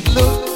Summer 85,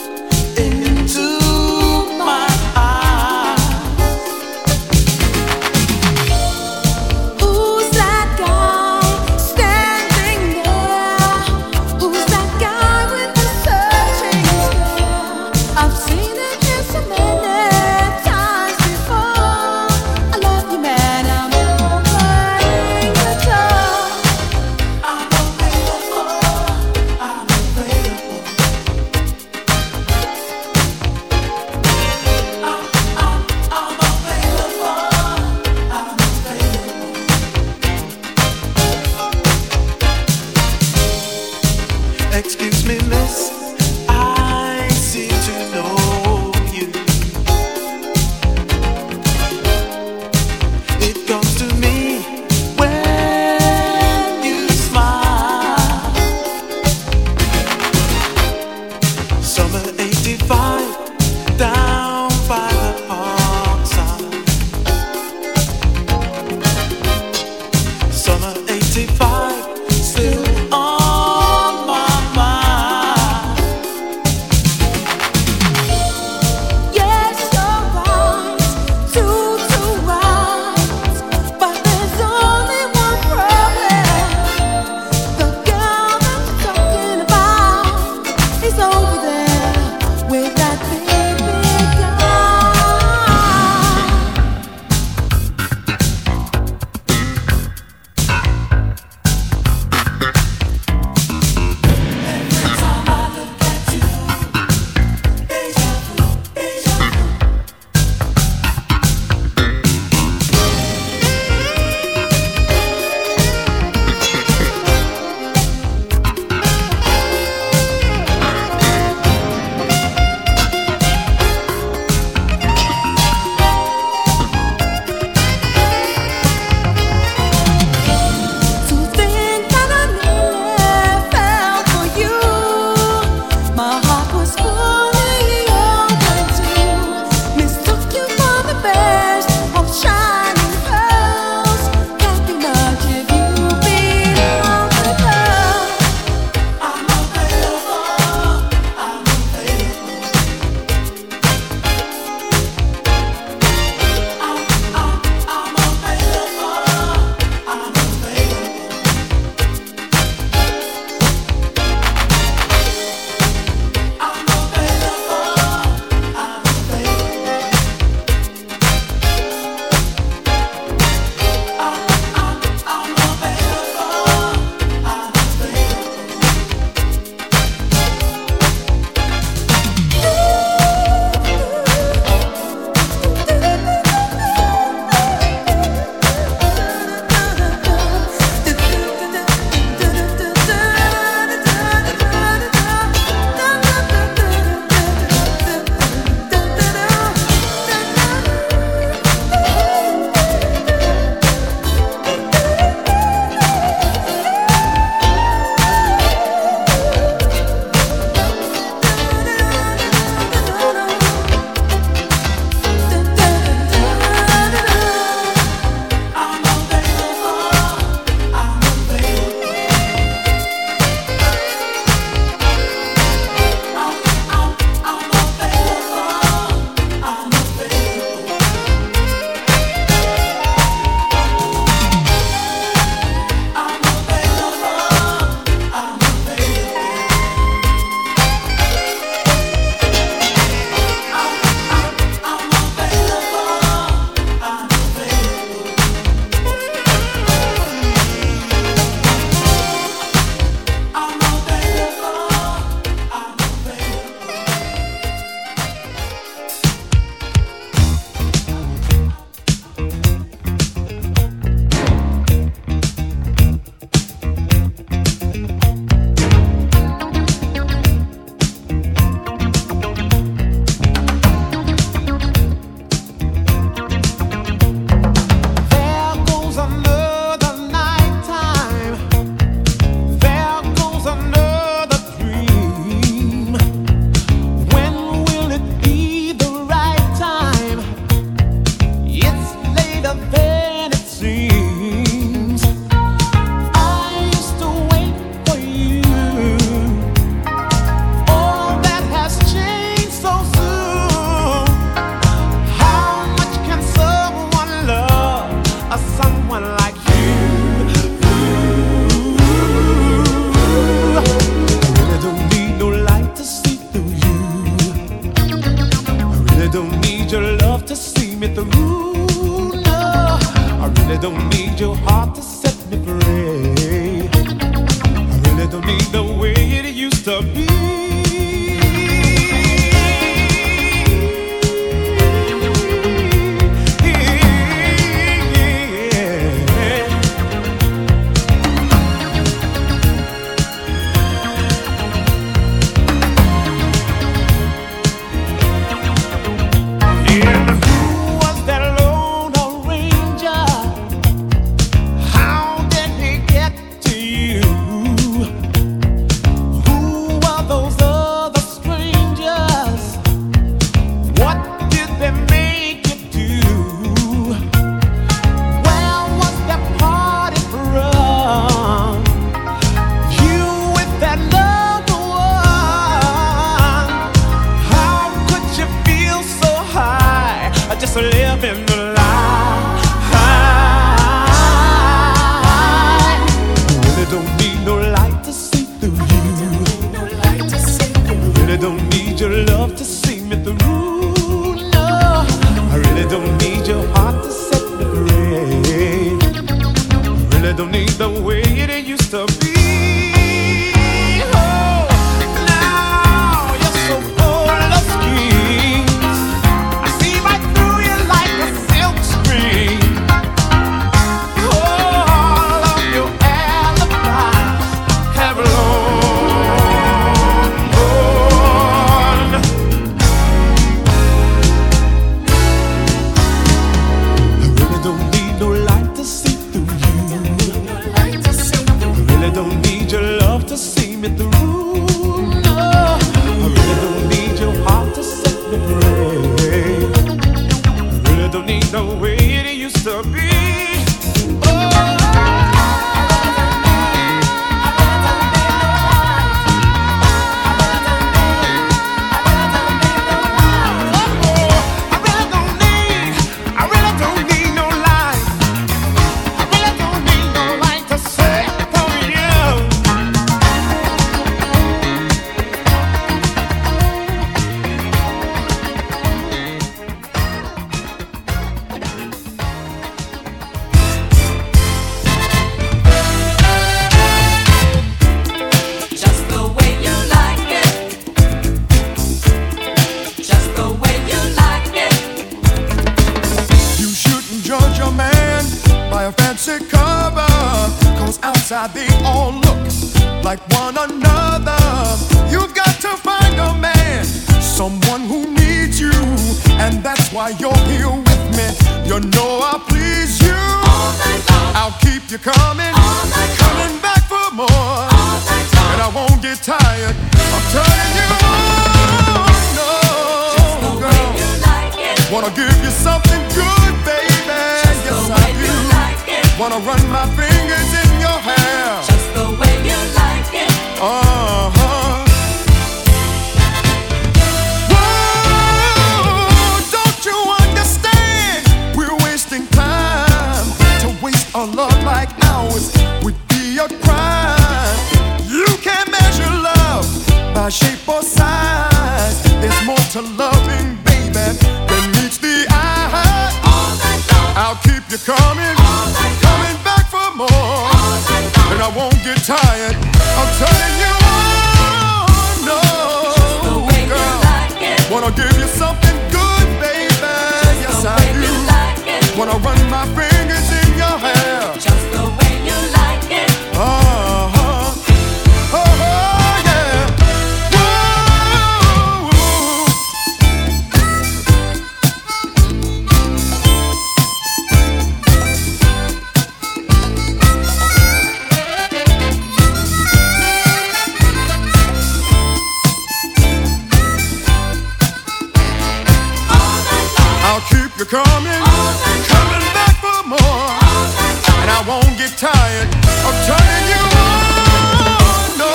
tired of turning you on. No,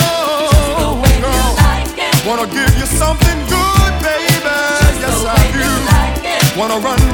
like Wanna give you something good, baby. Yes, I do. Wanna run